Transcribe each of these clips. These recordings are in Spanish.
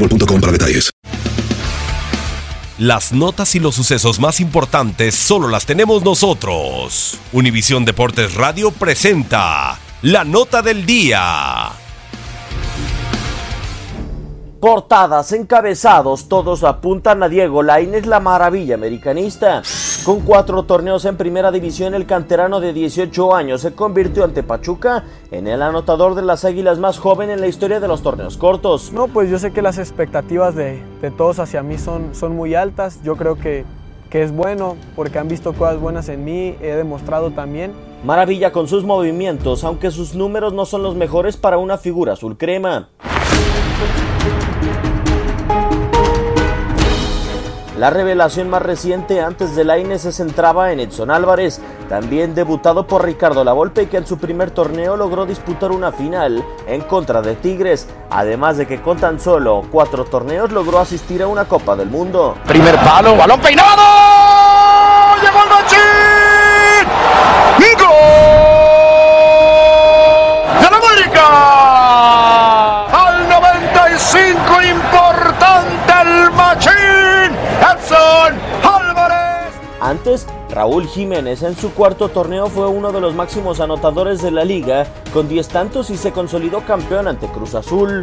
boostmobile.com para detalles. Las notas y los sucesos más importantes solo las tenemos nosotros. Univisión Deportes Radio presenta la nota del día. Portadas, encabezados, todos apuntan a Diego Lainez, la maravilla americanista. Con cuatro torneos en primera división, el canterano de 18 años se convirtió ante Pachuca en el anotador de las águilas más joven en la historia de los torneos cortos. No, pues yo sé que las expectativas de, de todos hacia mí son, son muy altas. Yo creo que, que es bueno porque han visto cosas buenas en mí, he demostrado también. Maravilla con sus movimientos, aunque sus números no son los mejores para una figura azul crema. La revelación más reciente antes de la se centraba en Edson Álvarez, también debutado por Ricardo Lavolpe, que en su primer torneo logró disputar una final en contra de Tigres, además de que con tan solo cuatro torneos logró asistir a una Copa del Mundo. Primer palo, balón peinado. Raúl Jiménez en su cuarto torneo fue uno de los máximos anotadores de la liga, con 10 tantos y se consolidó campeón ante Cruz Azul.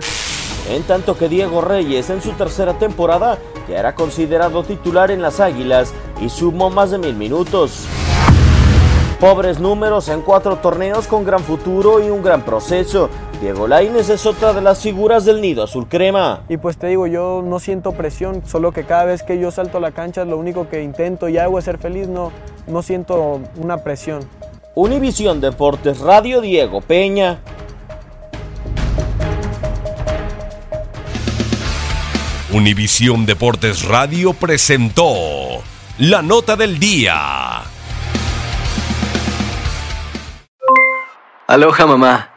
En tanto que Diego Reyes en su tercera temporada ya era considerado titular en las Águilas y sumó más de mil minutos. Pobres números en cuatro torneos con gran futuro y un gran proceso. Diego Lainez es otra de las figuras del nido azul crema. Y pues te digo, yo no siento presión, solo que cada vez que yo salto a la cancha lo único que intento y hago es ser feliz, no, no siento una presión. Univisión Deportes Radio Diego Peña. Univisión Deportes Radio presentó la nota del día. Aloha mamá,